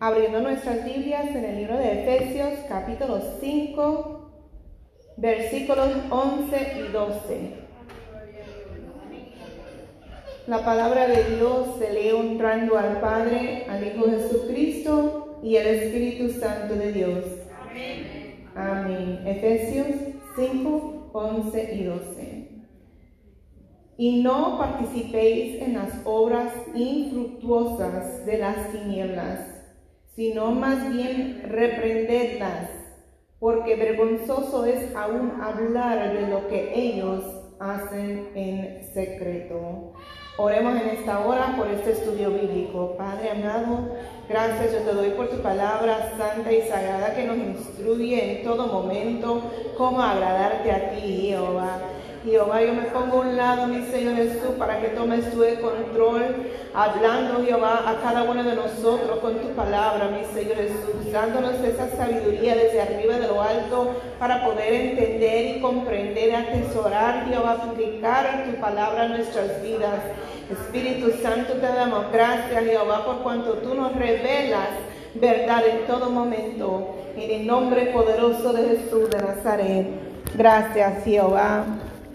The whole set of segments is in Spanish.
abriendo nuestras Biblias en el libro de Efesios capítulo 5, versículos 11 y 12. La palabra de Dios se lee honrando al Padre, al Hijo Jesucristo y al Espíritu Santo de Dios. Amén. Amén. Efesios 5, 11 y 12. Y no participéis en las obras infructuosas de las tinieblas sino más bien reprendedlas, porque vergonzoso es aún hablar de lo que ellos hacen en secreto. Oremos en esta hora por este estudio bíblico. Padre amado, gracias yo te doy por tu palabra santa y sagrada que nos instruye en todo momento cómo agradarte a ti, Jehová. Jehová, yo me pongo a un lado, mi Señor Jesús, para que tomes el control, hablando, Jehová, a cada uno de nosotros con tu palabra, mi Señor Jesús, dándonos esa sabiduría desde arriba de lo alto para poder entender y comprender, atesorar, Jehová, aplicar tu palabra a nuestras vidas. Espíritu Santo, te damos gracias, Jehová, por cuanto tú nos revelas verdad en todo momento. En el nombre poderoso de Jesús de Nazaret. Gracias, Jehová.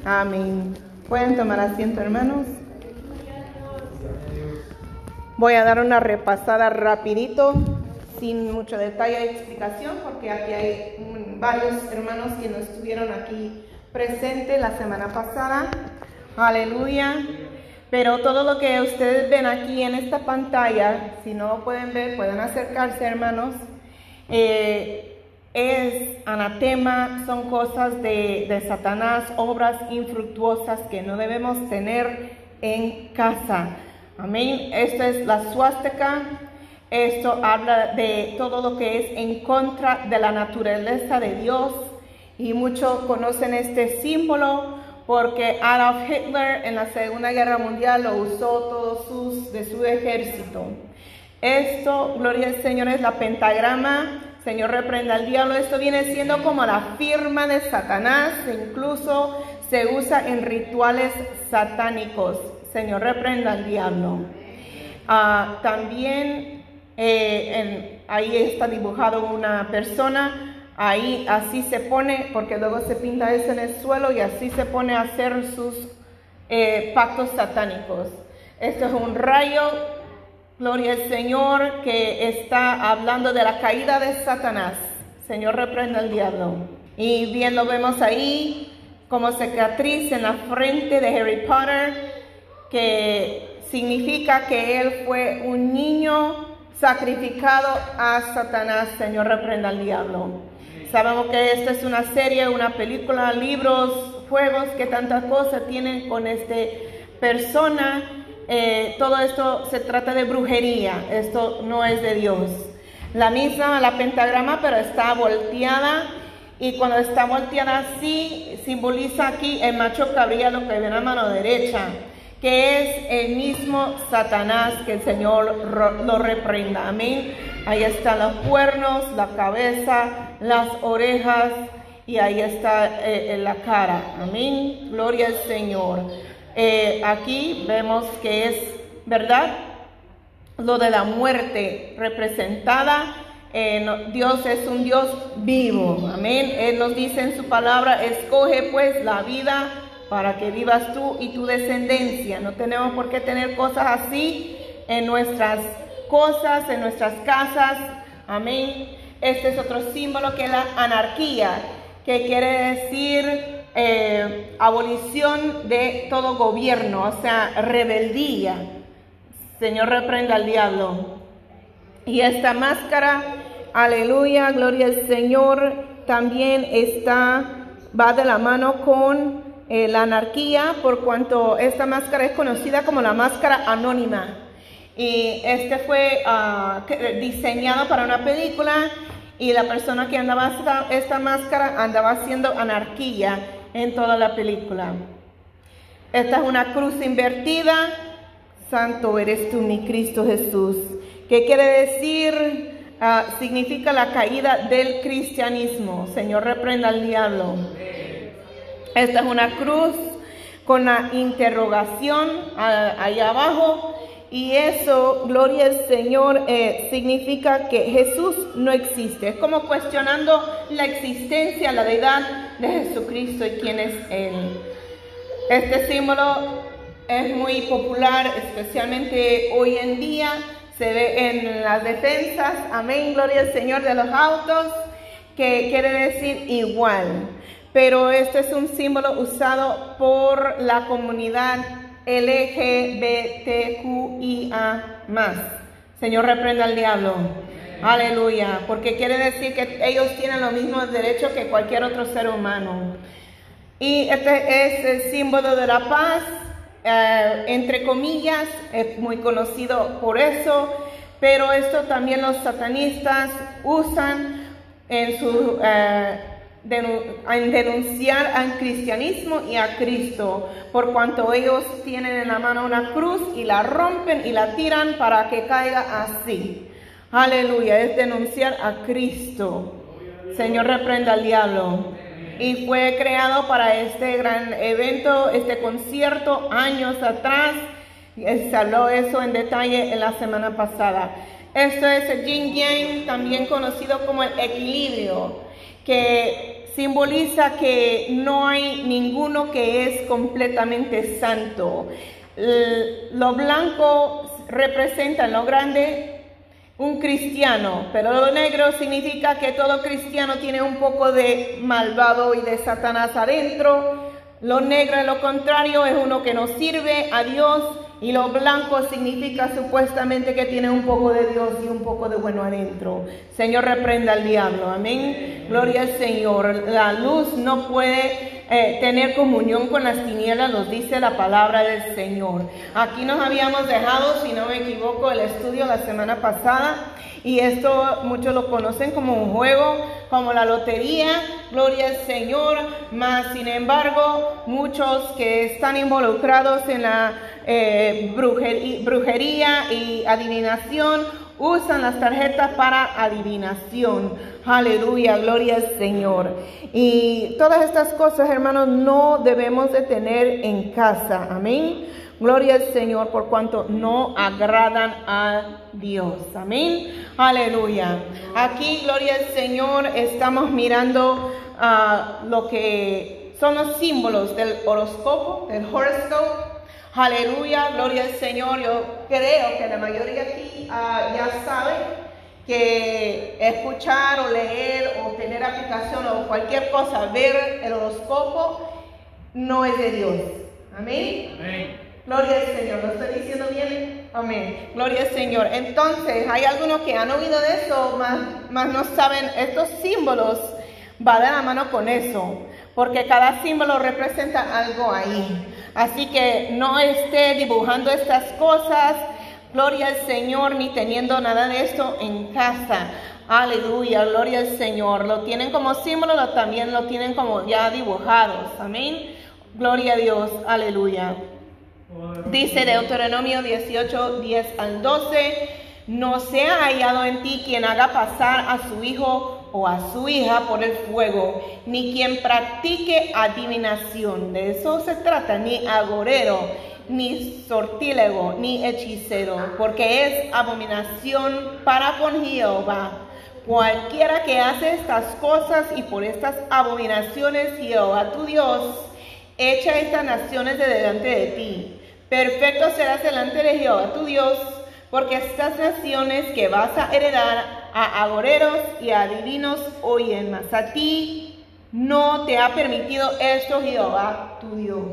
Amén. Pueden tomar asiento, hermanos. Voy a dar una repasada rapidito, sin mucho detalle y explicación, porque aquí hay varios hermanos que no estuvieron aquí presentes la semana pasada. Aleluya. Pero todo lo que ustedes ven aquí en esta pantalla, si no pueden ver, pueden acercarse, hermanos. Eh, es anatema, son cosas de, Satanás, obras infructuosas que no debemos tener en casa. Amén. Esta es la suástica. Esto habla de todo lo que es en contra de la naturaleza de Dios. Y muchos conocen este símbolo porque Adolf Hitler en la Segunda Guerra Mundial lo usó todos sus de su ejército. Esto, gloria al Señor, es la pentagrama Señor reprenda al diablo. Esto viene siendo como la firma de Satanás. Incluso se usa en rituales satánicos. Señor reprenda al diablo. Ah, también eh, ahí está dibujado una persona. Ahí así se pone, porque luego se pinta eso en el suelo y así se pone a hacer sus eh, pactos satánicos. Esto es un rayo Gloria al Señor que está hablando de la caída de Satanás. Señor reprenda al diablo. Y bien lo vemos ahí como cicatriz en la frente de Harry Potter, que significa que él fue un niño sacrificado a Satanás. Señor reprenda al diablo. Sabemos que esta es una serie, una película, libros, juegos, que tantas cosas tienen con este persona eh, todo esto se trata de brujería, esto no es de Dios. La misma, la pentagrama, pero está volteada y cuando está volteada así, simboliza aquí el macho cabría lo que ve en la mano derecha, que es el mismo Satanás que el Señor lo reprenda. Amén. Ahí están los cuernos, la cabeza, las orejas y ahí está eh, la cara. Amén. Gloria al Señor. Eh, aquí vemos que es, ¿verdad? Lo de la muerte representada. Dios es un Dios vivo. Amén. Él nos dice en su palabra, escoge pues la vida para que vivas tú y tu descendencia. No tenemos por qué tener cosas así en nuestras cosas, en nuestras casas. Amén. Este es otro símbolo que es la anarquía, que quiere decir eh, abolición de todo gobierno, o sea, rebeldía. Señor reprenda al diablo. Y esta máscara, aleluya, gloria al Señor, también está, va de la mano con eh, la anarquía, por cuanto esta máscara es conocida como la máscara anónima. Y este fue uh, diseñado para una película y la persona que andaba esta, esta máscara andaba haciendo anarquía en toda la película. Esta es una cruz invertida. Santo eres tú, mi Cristo Jesús. ¿Qué quiere decir? Ah, significa la caída del cristianismo. Señor, reprenda al diablo. Esta es una cruz con la interrogación ah, ahí abajo Y eso, gloria al Señor, eh, significa que Jesús no existe. Es como cuestionando la existencia, la deidad de Jesucristo y quién es Él. Este símbolo es muy popular, especialmente hoy en día. Se ve en las defensas, amén, gloria al Señor de los autos, que quiere decir igual. Pero este es un símbolo usado por la comunidad LGBTQIA más. Señor, reprenda al diablo. Aleluya. Porque quiere decir que ellos tienen los mismos derechos que cualquier otro ser humano. Y este es el símbolo de la paz, eh, entre comillas, es muy conocido por eso, pero esto también los satanistas usan en su... Eh, en denunciar al cristianismo y a Cristo, por cuanto ellos tienen en la mano una cruz y la rompen y la tiran para que caiga así. Aleluya, es denunciar a Cristo. Señor, reprenda al diablo. Y fue creado para este gran evento, este concierto, años atrás. Se habló eso en detalle en la semana pasada. Esto es el yin yang, también conocido como el equilibrio, que simboliza que no hay ninguno que es completamente santo. Lo blanco representa en lo grande un cristiano, pero lo negro significa que todo cristiano tiene un poco de malvado y de Satanás adentro. Lo negro, en lo contrario, es uno que no sirve a Dios y lo blanco significa supuestamente que tiene un poco de Dios y un poco de bueno adentro. Señor, reprenda al diablo. Amén. Gloria al Señor. La luz no puede eh, tener comunión con las tinieblas, nos dice la palabra del Señor. Aquí nos habíamos dejado, si no me equivoco, el estudio la semana pasada. Y esto muchos lo conocen como un juego, como la lotería, gloria al Señor, más sin embargo muchos que están involucrados en la eh, brujería, y adivinación, usan las tarjetas para adivinación. Aleluya, gloria al Señor. Y todas estas cosas, hermanos, no debemos de tener en casa. Amén. Gloria al Señor por cuanto no agradan a Dios. Amén. Aleluya. Aquí, gloria al Señor, estamos mirando a ah, lo que son los símbolos del horóscopo, del horoscope. Aleluya, gloria al Señor. Yo creo que la mayoría aquí ah, ya sabe que escuchar o leer o tener aplicación o cualquier cosa, ver el horóscopo, no es de Dios. Amén. Amén. Gloria al Señor. ¿Lo estoy diciendo bien? Amén. Gloria al Señor. Entonces, hay algunos que han oído de eso, más, más no saben estos símbolos. Va de la mano con eso, porque cada símbolo representa algo ahí. Así que no esté dibujando estas cosas, gloria al Señor, ni teniendo nada de esto en casa. Aleluya, gloria al Señor. Lo tienen como símbolo, también lo tienen como ya dibujados. Amén. Gloria a Dios, aleluya. Dice Deuteronomio 18, 10 al 12, no sea hallado en ti quien haga pasar a su hijo o a su hija por el fuego, ni quien practique adivinación. De eso se trata, ni agorero, ni sortílego, ni hechicero, porque es abominación para con Jehová. Cualquiera que hace estas cosas y por estas abominaciones Jehová tu Dios echa estas naciones de delante de ti. Perfecto serás delante de Jehová tu Dios, porque estas naciones que vas a heredar a agoreros y a adivinos oyen, mas a ti no te ha permitido esto Jehová tu Dios.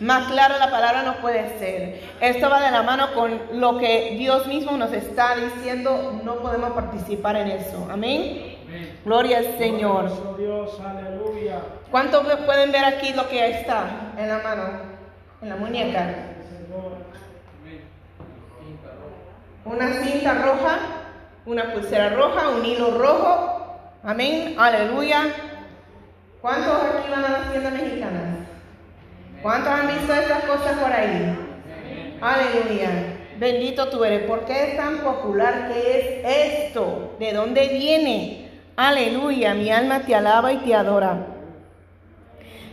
Más claro la palabra no puede ser. Esto va de la mano con lo que Dios mismo nos está diciendo. No podemos participar en eso. Amén. Gloria al Señor. ¿Cuántos pueden ver aquí lo que está en la mano? En la muñeca. Una cinta roja una pulsera roja, un hilo rojo. Amén, aleluya. ¿Cuántos aquí van a la tienda mexicana? ¿Cuántos han visto estas cosas por ahí? Aleluya. Bendito tú eres. ¿Por qué es tan popular? ¿Qué es esto? ¿De dónde viene? Aleluya. Mi alma te alaba y te adora.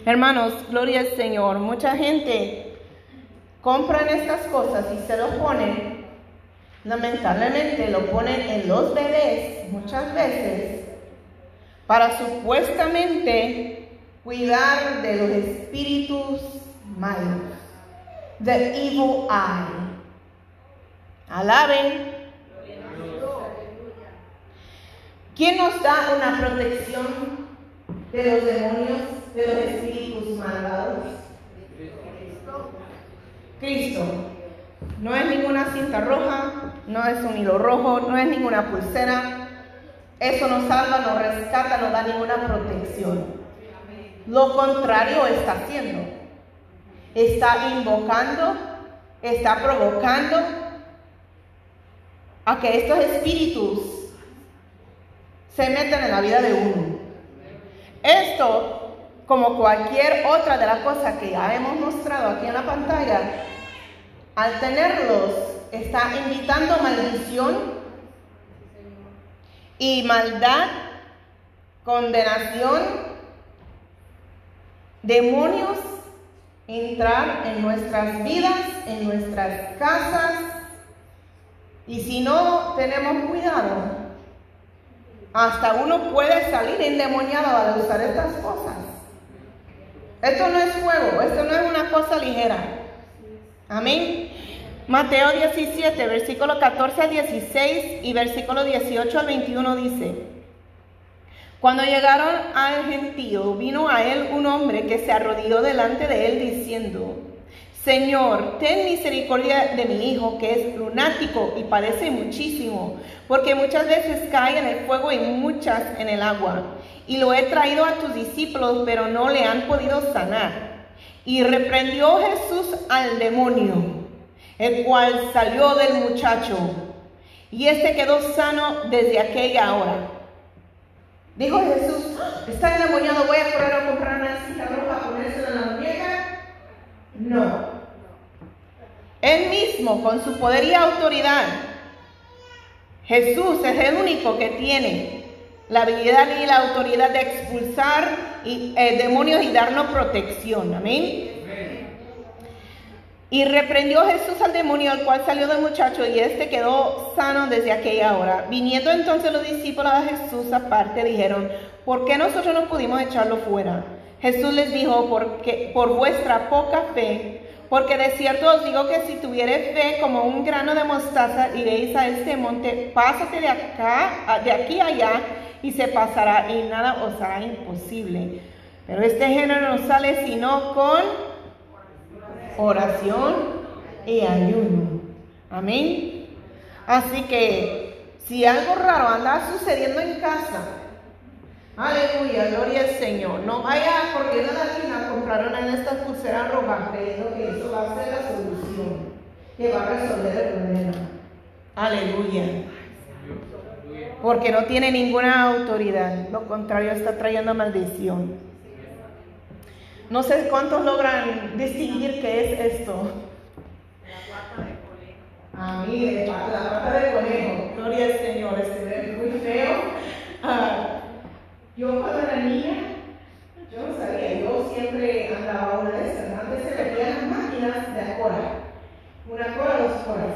Hermanos, gloria al Señor. Mucha gente compran estas cosas y se lo ponen, lamentablemente lo ponen en los bebés muchas veces para supuestamente cuidar de los espíritus malos, the evil eye. Alaben. ¿Quién nos da una protección de los demonios, de los espíritus malvados? Cristo. No es ninguna cinta roja, no es un hilo rojo, no es ninguna pulsera. Eso no salva, no rescata, no da ninguna protección. Lo contrario está haciendo. Está invocando, está provocando a que estos espíritus se metan en la vida de uno. Esto, como cualquier otra de las cosas que ya hemos mostrado aquí en la pantalla, al tenerlos está invitando maldición y maldad, condenación, demonios entrar en nuestras vidas, en nuestras casas. Y si no tenemos cuidado, hasta uno puede salir endemoniado al usar estas cosas. Esto no es juego, esto no es una cosa ligera. Amén. Mateo 17, versículo 14 al 16 y versículo 18 al 21 dice, cuando llegaron al gentío, vino a él un hombre que se arrodilló delante de él diciendo, Señor, ten misericordia de mi hijo que es lunático y padece muchísimo, porque muchas veces cae en el fuego y muchas en el agua. Y lo he traído a tus discípulos, pero no le han podido sanar. Y reprendió Jesús al demonio, el cual salió del muchacho, y este quedó sano desde aquella hora. Dijo Jesús, está endemoniado, voy a correr a comprar una cinta roja, ponérsela en la muñeca. No. Él mismo, con su poder y autoridad, Jesús es el único que tiene la habilidad y la autoridad de expulsar eh, demonios y darnos protección. Amén. Y reprendió Jesús al demonio, al cual salió del muchacho, y éste quedó sano desde aquella hora. Viniendo entonces los discípulos a Jesús aparte, dijeron, ¿por qué nosotros no pudimos echarlo fuera? Jesús les dijo, porque por vuestra poca fe, porque de cierto os digo que si tuvierais fe como un grano de mostaza, iréis a este monte, pásate de acá, de aquí allá, y se pasará, y nada os hará imposible. Pero este género no sale sino con oración y ayuno. Amén. Así que si algo raro anda sucediendo en casa, aleluya, gloria al Señor. No vaya porque de la tienda compraron en esta pulsera roja creyendo que va a ser la solución, que va a resolver el problema. Aleluya. Porque no tiene ninguna autoridad, lo contrario está trayendo maldición. No sé cuántos logran distinguir qué es esto. La pata de conejo. Ah, mire, la pata de conejo. Gloria al Señor, se ve muy feo. Ah, yo cuando era niña, yo no sabía, yo siempre andaba una de esas. Antes se metían las máquinas de acora. Una cora, dos coras.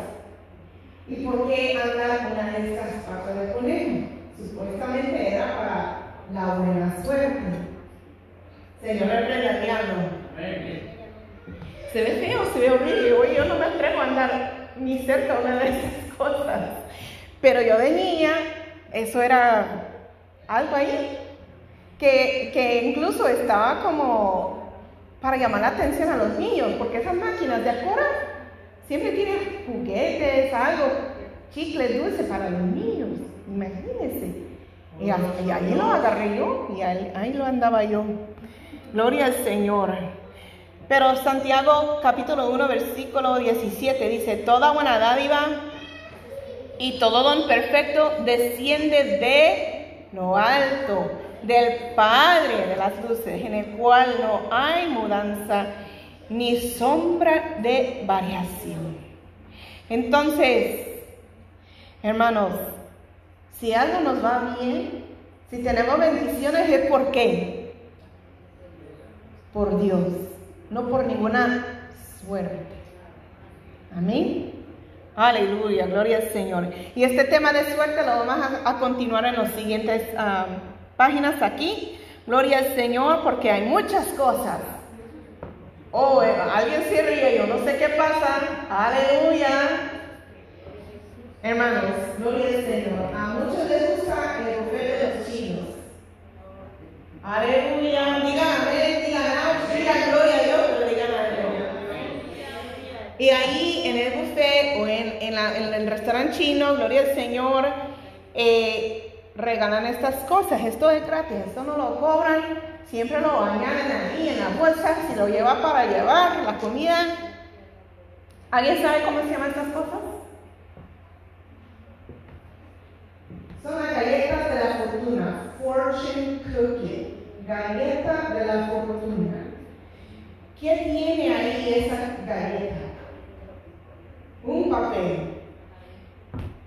¿Y por qué andar una de estas patas de conejo? Supuestamente era para la buena suerte. Señor reprenda al diablo. Se ve feo, se ve horrible. Yo no me atrevo a andar ni cerca de una de esas cosas. Pero yo de niña, eso era algo ahí que, que incluso estaba como para llamar la atención a los niños, porque esas máquinas de acora siempre tienen juguetes, algo, chicles dulces para los niños. Imagínense. Y, ahí lo agarré yo y ahí lo andaba yo. Gloria al Señor. Pero Santiago capítulo 1 versículo 17 dice, toda buena dádiva y todo don perfecto desciende de lo alto, del Padre de las luces, en el cual no hay mudanza ni sombra de variación. Entonces, hermanos, si algo nos va bien, si tenemos bendiciones es porque por Dios, no por ninguna suerte. Amén. Aleluya, gloria al Señor. Y este tema de suerte lo vamos a, continuar en las siguientes ah, páginas aquí. Gloria al Señor porque hay muchas cosas. Oh, alguien se ríe, yo no sé qué pasa. Aleluya. Hermanos, gloria al Señor. A muchos les gusta el buffet de los chinos. Aleluya. Digan amén, digan gloria a Dios. Y ahí en el buffet o en, el restaurante chino, gloria al Señor, eh, regalan estas cosas. Esto es gratis, esto no lo cobran, siempre lo añaden ahí en la bolsa, si lo lleva para llevar la comida. ¿Alguien sabe cómo se llaman estas cosas? Son las galletas de la fortuna, fortune cookie, galleta de la fortuna. ¿Qué tiene ahí esa galleta? Papel.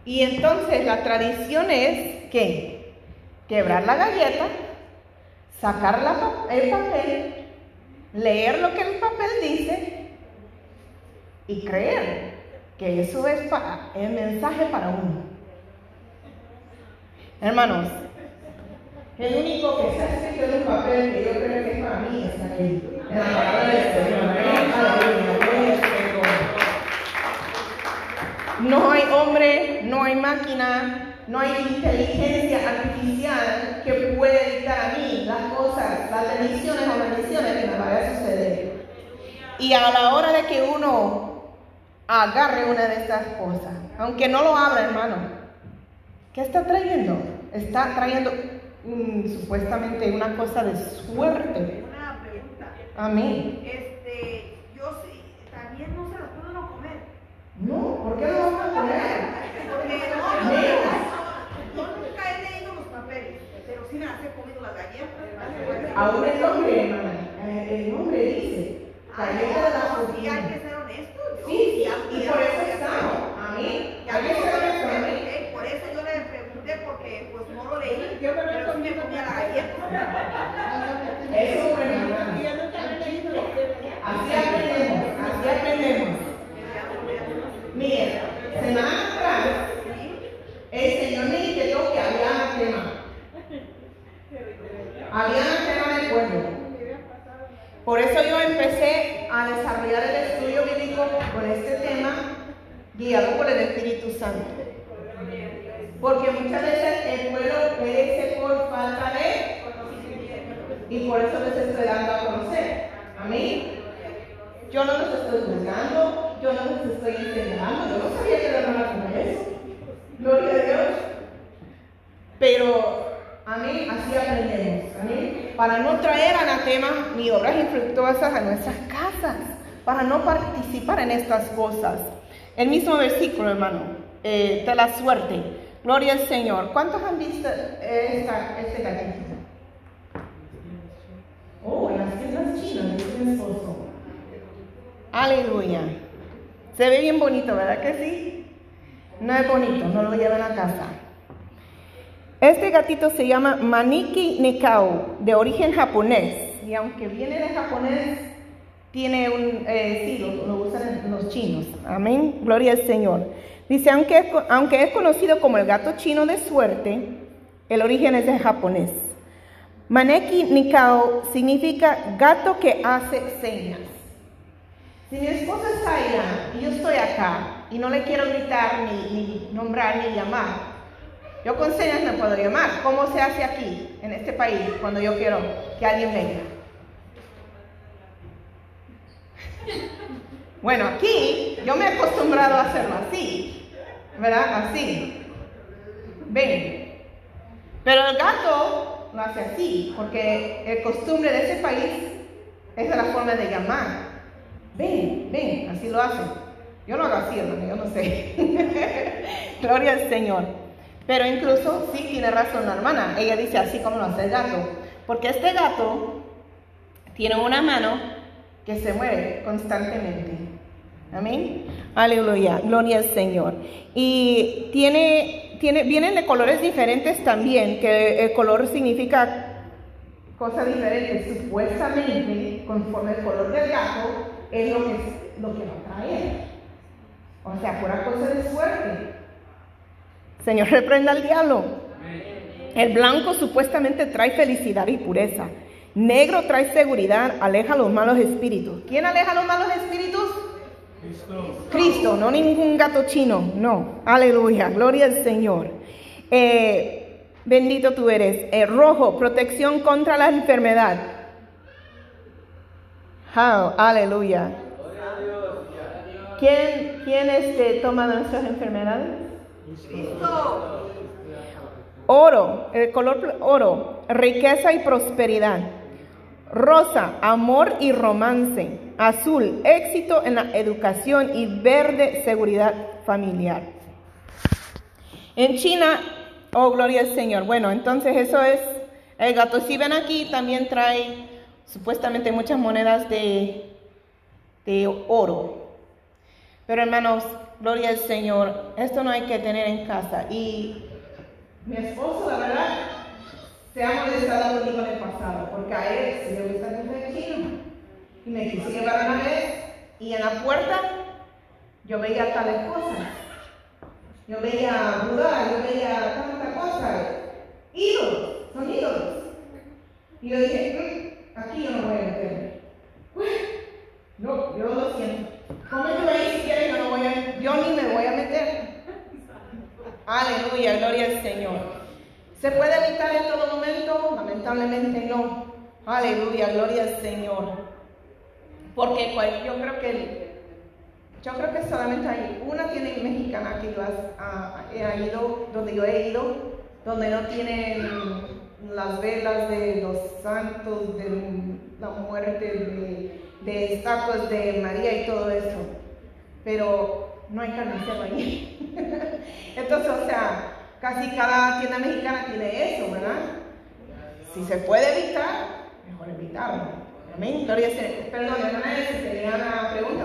Y entonces la tradición es que quebrar la galleta, sacar el papel, leer lo que el papel dice y creer que eso es el mensaje para uno. Hermanos, el único que está escrito en un papel que yo creo que es para mí es aquí. En la palabra del Señor. No hay hombre, no hay máquina, no hay inteligencia artificial que pueda dictar a mí las cosas, las bendiciones o maldiciones que me vayan a suceder. Y a la hora de que uno agarre una de estas cosas, aunque no lo abra, hermano, ¿qué está trayendo? Está trayendo mm, supuestamente una cosa de suerte. Una pregunta. Amén. Este, yo sí, también no se lo puedo no comer. No, ¿por qué lo vamos a no, yo nunca he leído los papeles, pero sí me las he comido las galletas. Aún el nombre, hermana, eh, el nombre dice, galleta de la Sí, hay que ser honesto. Sí, y- por eso estamos. Amén. Hay que ser honesto, amén. Por eso yo le pregunté, porque pues no lo leí, pero sí me comía la galleta. Eso es bueno, hermana. Así aprendemos, así aprendemos. Miren, semana atrás, el Señor me indicó que había tema. Había tema de pueblo. Por eso yo empecé a desarrollar el estudio bíblico con este tema, guiado por el Espíritu Santo. Porque muchas veces el pueblo perece por falta de y por eso les estoy dando a conocer. Amén. Yo no los estoy juzgando, yo no los estoy enseñando, yo no sabía que la hermana como eso. Gloria a Dios. Pero, amén, así aprendemos. Amén. Para no traer anatemas ni obras infructuosas a nuestras casas, para no participar en estas cosas. El mismo versículo, hermano, eh, de la suerte. Gloria al Señor. ¿Cuántos han visto esta, este gatito? Oh, en las tiendas chinas, dice mi esposo. Aleluya. Se ve bien bonito, ¿verdad que sí? No es bonito, no lo llevan a casa. Este gatito se llama Maniki Nikao, de origen japonés. Y aunque viene de japonés, tiene un, eh, sí, lo, lo, usan los chinos. Amén. Gloria al Señor. Dice, aunque, aunque es conocido como el gato chino de suerte, el origen es de japonés. Maneki Nikao significa gato que hace señas. Si mi esposa está allá y yo estoy acá y no le quiero gritar, ni, ni nombrar, ni llamar, yo con señas me puedo llamar. ¿Cómo se hace aquí, en este país, cuando yo quiero que alguien venga? Bueno, aquí yo me he acostumbrado a hacerlo así, ¿verdad? Así. Ven. Pero el gato lo hace así, porque el costumbre de ese país es la forma de llamar. Ven, ven, así lo hacen. Yo no hago así, hermano, yo no sé. Gloria al Señor. Pero incluso sí tiene razón la hermana. Ella dice así como lo hace el gato. Porque este gato tiene una mano que se mueve constantemente. Amén. Aleluya. Gloria al Señor. Y tiene, tiene, vienen de colores diferentes también, que el color significa cosas diferentes. Supuestamente, conforme el color del gato, es lo que, lo que va a traer. O sea, pura cosa de suerte. Señor, reprenda al diablo. El blanco supuestamente trae felicidad y pureza. Negro trae seguridad, aleja los malos espíritus. ¿Quién aleja los malos espíritus? Cristo. Cristo, no ningún gato chino, no. Aleluya, gloria al Señor. Eh, bendito tú eres. Eh, rojo, protección contra la enfermedad. aleluya. ¿Quién, quién este, toma nuestras enfermedades? Cristo. Oro, el color oro, riqueza y prosperidad. Rosa, amor y romance. Azul, éxito en la educación y verde, seguridad familiar. En China, oh gloria al Señor. Bueno, entonces eso es el gato. Si ven aquí, también trae supuestamente muchas monedas de, de oro. Pero hermanos, gloria al Señor, esto no hay que tener en casa. Y mi esposo, la verdad, se ha molestado en el pasado, porque a él le gusta el chino. Y me quise llevar una vez, y en la puerta yo veía tales cosas. Yo veía Buda, yo veía tanta cosa. Ídolos, son ídolos. Y yo dije, mm, aquí yo no voy a meterme. No, yo lo siento. Yo ahí si quieres, yo no a, yo ni me voy a meter. Aleluya, gloria al Señor. ¿Se puede evitar en todo momento? Lamentablemente no. Aleluya, gloria al Señor. Porque yo creo que yo creo que solamente hay una tiene mexicana que yo ha, ido, donde yo he ido, donde no tienen las velas de los santos, de la muerte, de, de estatuas de María y todo eso. Pero no hay carnicero ahí. Entonces, o sea, casi cada tienda mexicana tiene eso, ¿verdad? Si se puede evitar, mejor evitarlo. Amén. Gloria a Perdón, hermana, tenía una pregunta,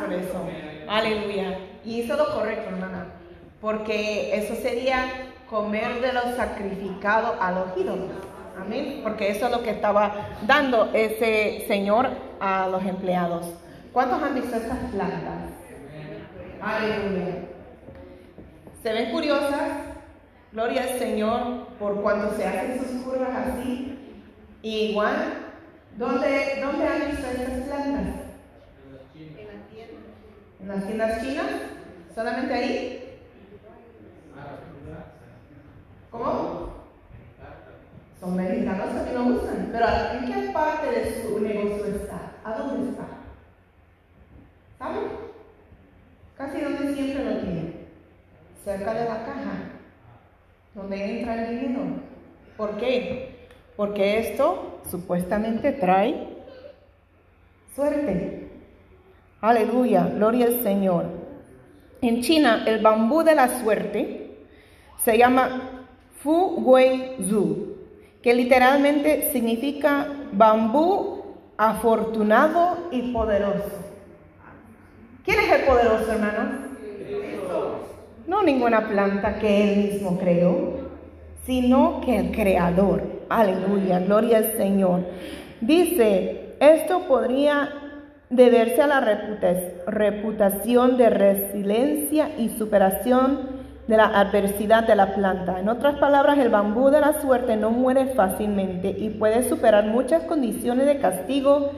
por eso. Aleluya. Y hizo lo correcto, hermana. Porque eso sería comer de lo sacrificado a los ídolos. Amén. Porque eso es lo que estaba dando ese señor a los empleados. ¿Cuántos han visto estas plantas? Aleluya. Se ven curiosas, gloria al Señor, por cuando se hacen sus curvas así. Y igual, ¿dónde, dónde han visto estas plantas? En la tienda. ¿En las tiendas chinas? ¿Solamente ahí? ¿Cómo? Son mexicanos que lo usan. Pero ¿en qué parte de su negocio está? ¿A dónde está? ¿Saben? Casi donde siempre lo tienen. Cerca de la caja. Donde entra el dinero. ¿Por qué? Porque esto supuestamente trae suerte. Aleluya, gloria al Señor. En China, el bambú de la suerte se llama Fu Wei Zhu, que literalmente significa bambú afortunado y poderoso. ¿Quién es el poderoso, hermanos? No ninguna planta que él mismo creó, sino que el creador. Aleluya, gloria al Señor. Dice, esto podría deberse a la reputación de resiliencia y superación de la adversidad de la planta. En otras palabras, el bambú de la suerte no muere fácilmente y puede superar muchas condiciones de castigo,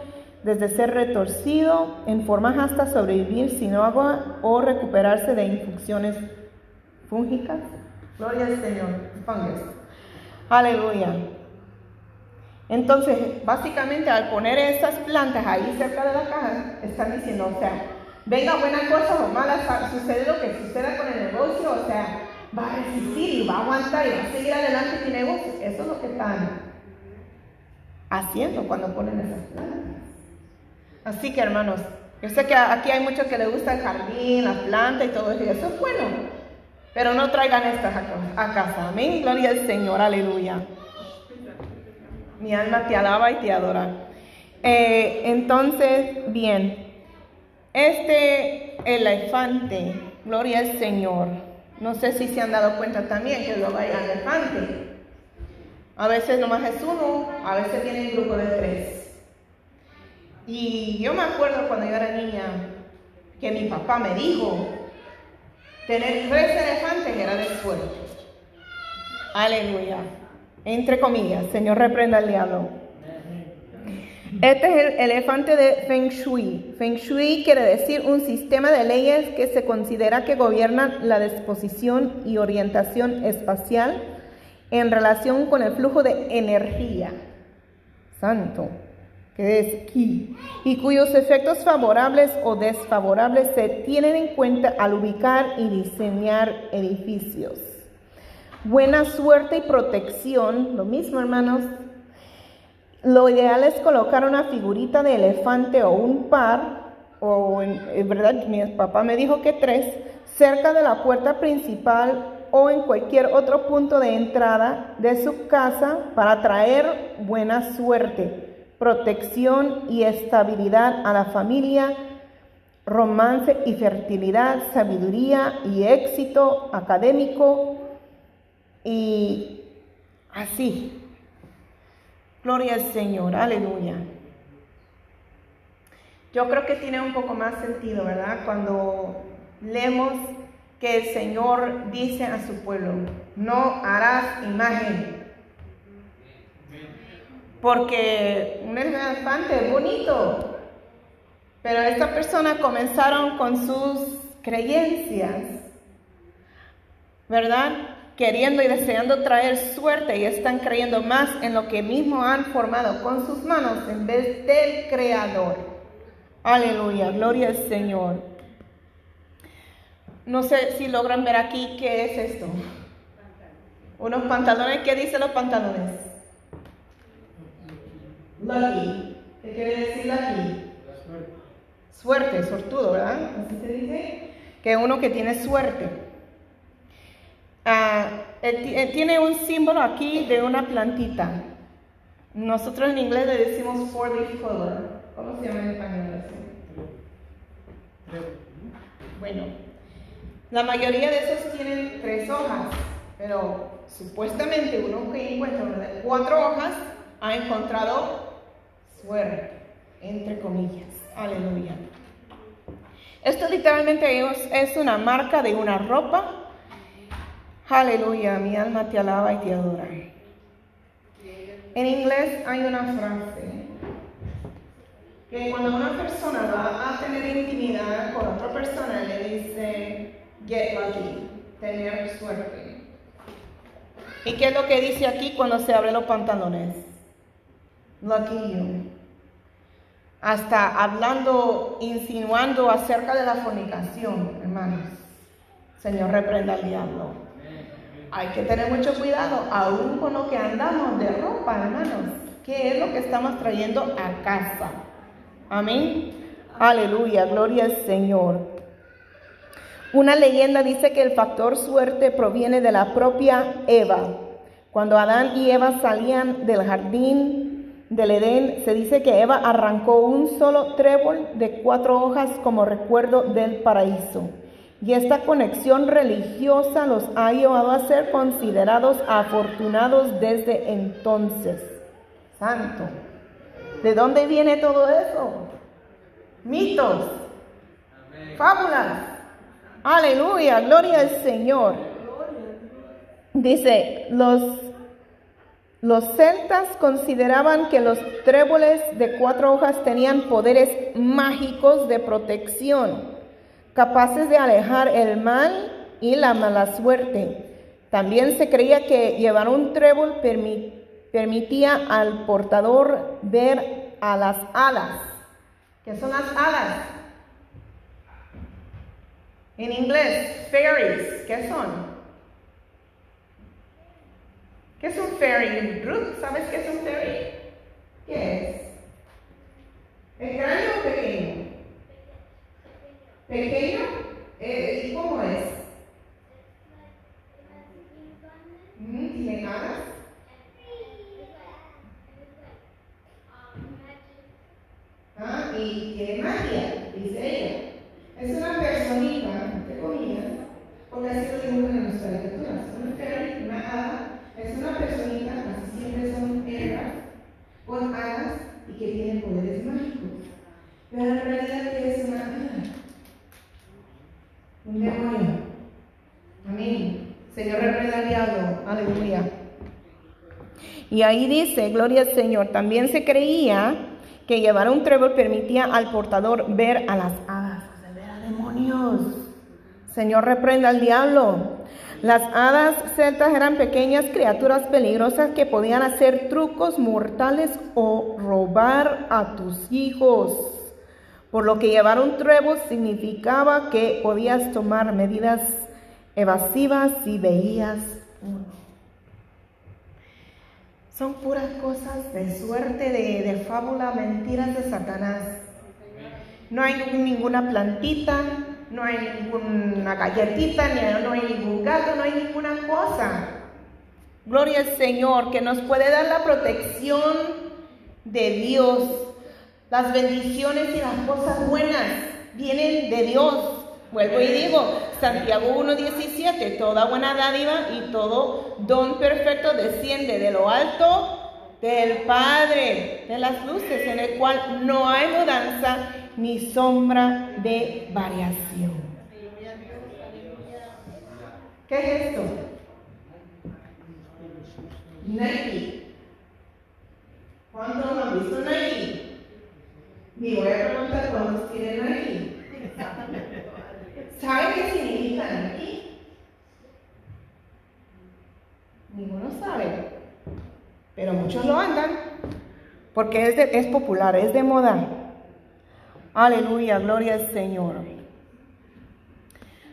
desde ser retorcido en formas hasta sobrevivir sin agua o recuperarse de infecciones fúngicas. Gloria al Señor. Aleluya. Entonces, básicamente al poner estas plantas ahí cerca de la caja, están diciendo, o sea, venga buena cosa o mala, sucede lo que suceda con el negocio, o sea, va a resistir y va a aguantar y va a seguir adelante mi negocio. Eso es lo que están haciendo cuando ponen esas plantas. Así que hermanos, yo sé que aquí hay muchos que les gusta el jardín, las plantas y todo eso, y eso es bueno, pero no traigan estas a casa. Amén, gloria al Señor, aleluya. Mi alma te alaba y te adora. Eh, entonces, bien, este elefante, gloria al Señor. No sé si se han dado cuenta también que luego hay elefante. A veces nomás es uno, a veces viene un grupo de tres. Y yo me acuerdo cuando yo era niña que mi papá me dijo, tener tres elefantes era de suerte. Aleluya entre comillas, Señor reprenda al diablo. Este es el elefante de Feng Shui. Feng Shui quiere decir un sistema de leyes que se considera que gobiernan la disposición y orientación espacial en relación con el flujo de energía. Santo, que es Ki, y cuyos efectos favorables o desfavorables se tienen en cuenta al ubicar y diseñar edificios buena suerte y protección, lo mismo hermanos. Lo ideal es colocar una figurita de elefante o un par, o en, verdad mi papá me dijo que tres, cerca de la puerta principal o en cualquier otro punto de entrada de su casa para traer buena suerte, protección y estabilidad a la familia, romance y fertilidad, sabiduría y éxito académico, y así. Gloria al Señor, aleluya. Yo creo que tiene un poco más sentido, ¿verdad? Cuando leemos que el Señor dice a su pueblo, no harás imagen. Porque un elefante es bonito, pero esta persona comenzaron con sus creencias, ¿verdad? Queriendo y deseando traer suerte y están creyendo más en lo que mismo han formado con sus manos en vez del Creador. Aleluya, gloria al Señor. No sé si logran ver aquí qué es esto. Unos pantalones, ¿qué dicen los pantalones? Lucky. ¿Qué quiere decir lucky? Suerte, sortudo, ¿verdad? Así se dice. Que uno que tiene suerte. Ah, tiene un símbolo aquí de una plantita. Nosotros en inglés le decimos four leaf clover. ¿Cómo se llama en español? Bueno, la mayoría de esos tienen tres hojas, pero supuestamente uno que encuentra cuatro hojas ha encontrado suerte, entre comillas. Aleluya. Esto literalmente es una marca de una ropa. Aleluya, mi alma te alaba y te adora. En inglés hay una frase que cuando una persona va a tener intimidad con otra persona le dice get lucky, tener suerte. ¿Y qué es lo que dice aquí cuando se abren los pantalones? Lucky you. Hasta hablando, insinuando acerca de la fornicación, hermanos. Señor, reprenda al diablo. Hay que tener mucho cuidado, aún con lo que andamos de ropa, hermanos. ¿Qué es lo que estamos trayendo a casa? Amén. Aleluya, gloria al Señor. Una leyenda dice que el factor suerte proviene de la propia Eva. Cuando Adán y Eva salían del jardín del Edén, se dice que Eva arrancó un solo trébol de cuatro hojas como recuerdo del paraíso. Y esta conexión religiosa los ha llevado a ser considerados afortunados desde entonces. Santo. ¿De dónde viene todo eso? Mitos, fábulas. Aleluya, gloria al Señor. Dice, los, los celtas consideraban que los tréboles de cuatro hojas tenían poderes mágicos de protección, capaces de alejar el mal y la mala suerte. También se creía que llevar un trébol permitía al portador ver a las hadas. ¿Qué son las hadas? En inglés, fairies, ¿qué son? ¿Qué es un fairy? Ruth, ¿sabes qué es un fairy? ¿Qué es? ¿Es grande o pequeño? ¿Pequeño? Eh, ¿Y cómo es? ¿Tiene alas? ¿Ah? Y tiene magia, dice ella. Es una personita, entre comillas, porque así lo dibujan en nuestra literatura. Una fairy, una hada, es una personita, casi siempre son hembras, con alas y que tienen poderes mágicos. Pero en realidad, ¿qué es demonio. Amén. Señor, reprenda al diablo. Aleluya. Y ahí dice, gloria al Señor, también se creía que llevar un trébol permitía al portador ver a las hadas, ver a demonios. Señor, reprenda al diablo. Las hadas celtas eran pequeñas criaturas peligrosas que podían hacer trucos mortales o robar a tus hijos. Por lo que llevar un trébol significaba que podías tomar medidas evasivas si veías uno. Son puras cosas de suerte, de, fábula, mentiras de Satanás. No hay ninguna plantita, no hay ninguna galletita, no hay ningún gato, no hay ninguna cosa. Gloria al Señor, que nos puede dar la protección de Dios. Las bendiciones y las cosas buenas vienen de Dios. Vuelvo y digo, Santiago 1.17, toda buena dádiva y todo don perfecto desciende de lo alto del Padre de las luces, en el cual no hay mudanza ni sombra de variación. ¿Qué es esto? Nike. ¿Cuántos han visto Nike? Me voy a preguntar cuántos tienen Nike. ¿Sabe qué significa Nike? Ninguno sabe, pero muchos lo andan porque es, es popular, es de moda. Aleluya, gloria al Señor.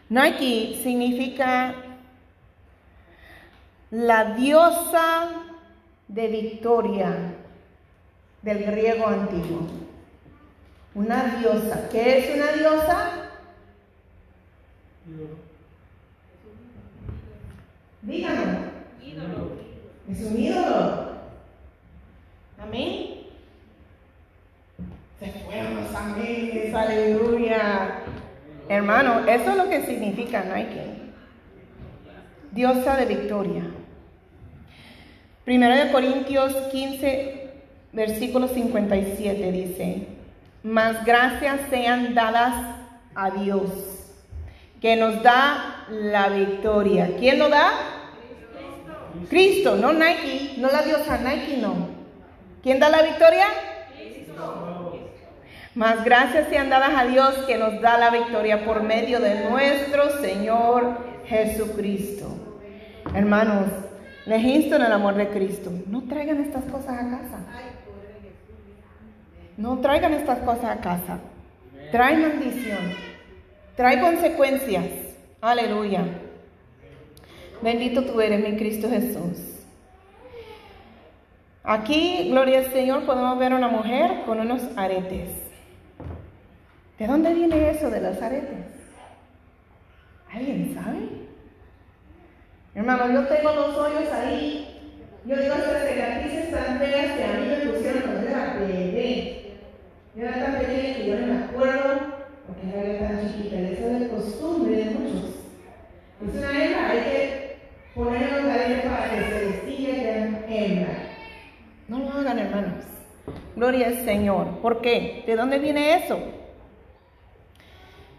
Nike significa la diosa de victoria del griego antiguo. Una diosa. ¿Qué es una diosa? Díganos. Es un ídolo. Amén. Se fueron los ángeles, aleluya. Hermano, eso es lo que significa Nike. Diosa de victoria. Primero de Corintios 15, versículo 57 dice, más gracias sean dadas a Dios, que nos da la victoria. ¿Quién lo da? Cristo, Cristo no Nike, no la diosa Nike, no. ¿Quién da la victoria? Cristo. Más gracias sean dadas a Dios que nos da la victoria por medio de nuestro Señor Jesucristo. Hermanos, les insto en el amor de Cristo, no traigan estas cosas a casa. No traigan estas cosas a casa. Trae maldición. Trae consecuencias. Aleluya. Bendito tú eres, mi Cristo Jesús. Aquí, gloria al Señor, podemos ver a una mujer con unos aretes. ¿De dónde viene eso de los aretes? ¿Alguien sabe? Hermano, yo tengo los hoyos ahí. Yo digo, estas cicatrices tan feas que a mí me pusieron era bebé. Yo era tan pequeña que yo no me acuerdo, porque era tan chiquita, eso es de costumbre de muchos. Es una hembra, hay que poner los cadenas para que se distingue de hembra. No lo hagan, hermanos. Gloria al Señor. ¿Por qué? ¿De dónde viene eso?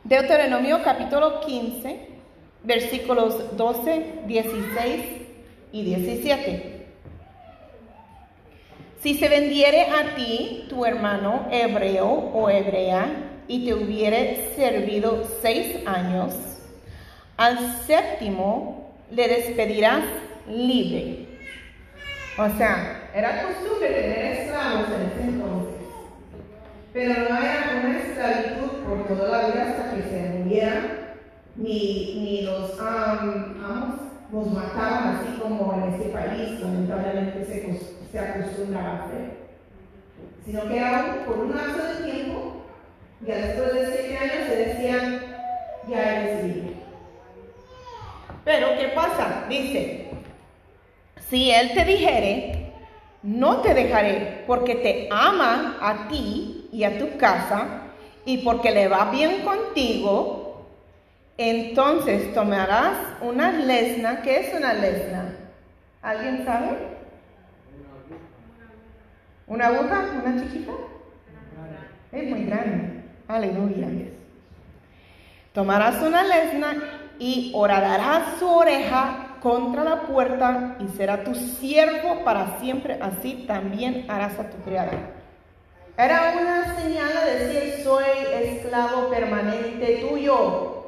Deuteronomio capítulo 15, versículos 12, 16 y 17. Si se vendiere a ti tu hermano hebreo o hebrea y te hubiere servido seis años, al séptimo le despedirás libre. O sea, era costumbre tener esclavos en ese entonces, pero no era una esclavitud por toda la vida hasta que se muriera, ni, ni los amos nos mataban así como en este país, lamentablemente se se acostumbraba a hacer, sino que era por un lapso de tiempo, ya después de siete años se decían, ya eres libre. Pero, ¿qué pasa? Dice, si él te dijere, no te dejaré, porque te ama a ti y a tu casa, y porque le va bien contigo, entonces tomarás una lesna. ¿Qué es una lesna? ¿Alguien sabe? ¿Una aguja? ¿Una chiquita? Es muy grande. Aleluya. Tomarás una lesna y oradarás su oreja contra la puerta y será tu siervo para siempre. Así también harás a tu criada. Era una señal de decir soy esclavo permanente tuyo.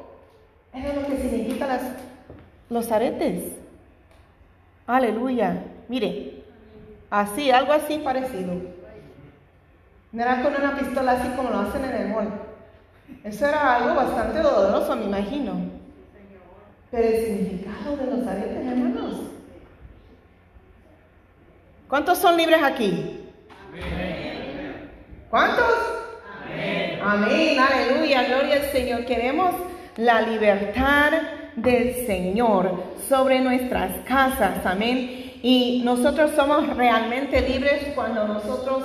Era lo que significa las, los aretes. Aleluya. Mire, Así, algo así parecido. No era con una pistola así como lo hacen en el mall. Eso era algo bastante doloroso, me imagino. Pero el significado de los aretes, hermanos. ¿Cuántos son libres aquí? ¿Cuántos? Amén. Amén, aleluya, gloria al Señor. Queremos la libertad del Señor sobre nuestras casas, amén. Y nosotros somos realmente libres cuando nosotros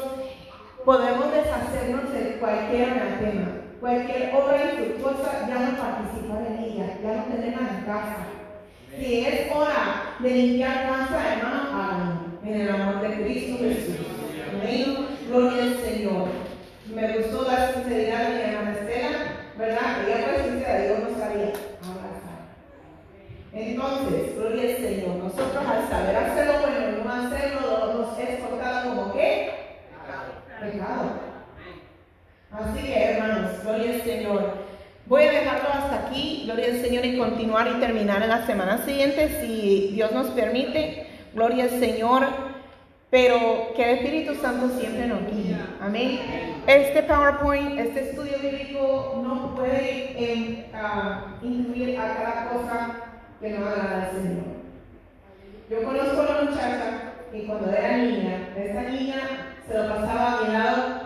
podemos deshacernos de cualquier anatema, cualquier obra infructuosa, ya no participar en ella, ya no tenerla en casa. Si es hora de limpiar casa, hermano, háganlo en el amor de Cristo Jesús. Amén. Gloria al Señor. Me gustó la sinceridad de mi hermana Estela, ¿verdad? Ella fue sincera, Dios no sabía. Entonces, gloria al Señor, nosotros al saber hacer lo bueno no hacerlo, nos es como qué? Pecado. Así que, hermanos, gloria al Señor. Voy a dejarlo hasta aquí, gloria al Señor, y continuar y terminar en la semana siguiente, si Dios nos permite. Gloria al Señor. Pero que el Espíritu Santo siempre nos guíe. Amén. Este PowerPoint, este estudio bíblico no puede uh, incluir a cada cosa que no agrada al Señor. Yo conozco a una muchacha que cuando era niña, esta niña se lo pasaba a mi lado,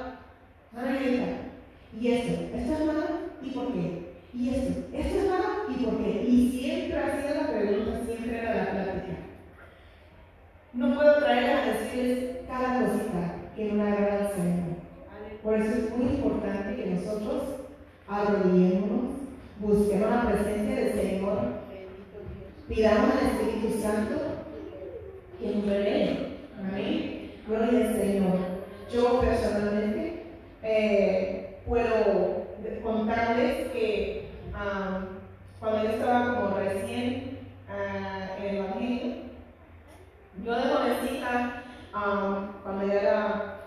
¿y esto? ¿Esto es malo? ¿Y por qué? ¿Y esto? ¿Esto es malo? ¿Y por qué? Y siempre ha sido la pregunta, siempre era la plática. No puedo traer a decirles cada cosita que no agrada al Señor. Por eso es muy importante que nosotros arrodillémonos, busquemos la presencia del Señor Pidamos al Espíritu Santo que nos revele. Amén. Gloria al Señor. Yo personalmente eh, puedo contarles que cuando yo estaba como recién ah, en el Evangelio, yo de jovencita, um, cuando yo era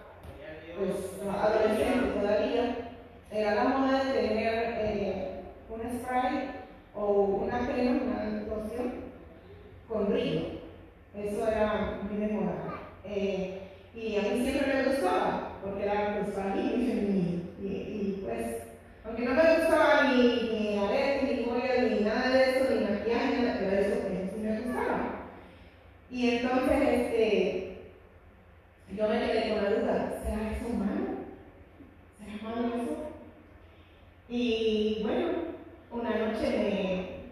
pues, adolescente todavía, era la moda de tener eh, un spray o una crema, una loción con brillo. Eso era muy de moda. Eh, y a mí siempre me gustaba, porque era pues, para mí. Y, y, pues, aunque no me gustaba ni, ni arete, ni joyas, ni nada de eso, ni maquillaje, nada, pero eso, eso sí me gustaba. Y entonces, este, yo me quedé con la duda, ¿será eso malo? ¿Será malo eso? Y bueno, una noche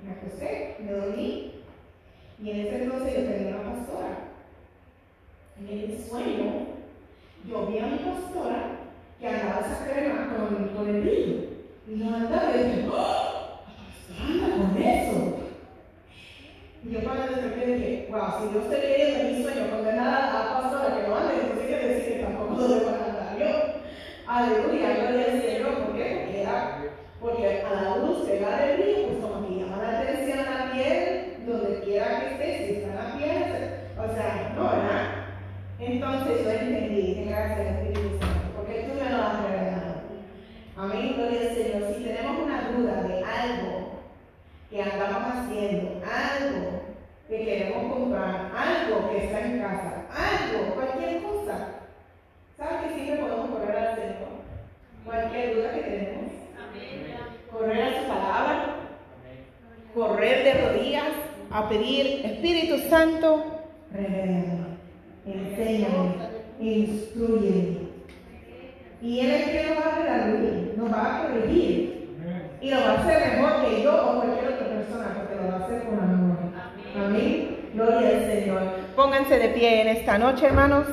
me, me acosté, me dormí, y en ese entonces yo tenía una pastora. En el sueño, yo vi a mi pastora que andaba esa crema con, con el brillo. Y yo andaba y dije, ¡Oh! ¡La anda con eso! Y yo cuando desperté dije, wow, si Dios te quiere en mi sueño condenar a la pastora que lo ande, entonces quiere decir que tampoco lo debo andar yo. Aleluya, gloria al Señor, ¿por qué? Porque, era, porque a la luz que da el brillo, pues como que llama la atención a la piel, quiera que esté, si está en la piel, o sea, no, ¿verdad? Entonces yo entendí, que gracias Espíritu Santo, porque tú me lo has revelado. Amén, gloria al Señor. Si tenemos una duda de algo que andamos haciendo, algo que queremos comprar, algo que está en casa, algo, cualquier cosa, ¿sabe que siempre podemos correr al Señor? Cualquier duda que tenemos. Correr a su palabra, correr de rodillas a pedir, Espíritu Santo, revélame, enséñame, instruyeme. Y Él es el que nos va a redarguir, nos va a corregir. Y lo va a hacer mejor que yo o cualquier otra persona, porque lo va a hacer con amor. Amén. Gloria al Señor. Pónganse de pie en esta noche, hermanos.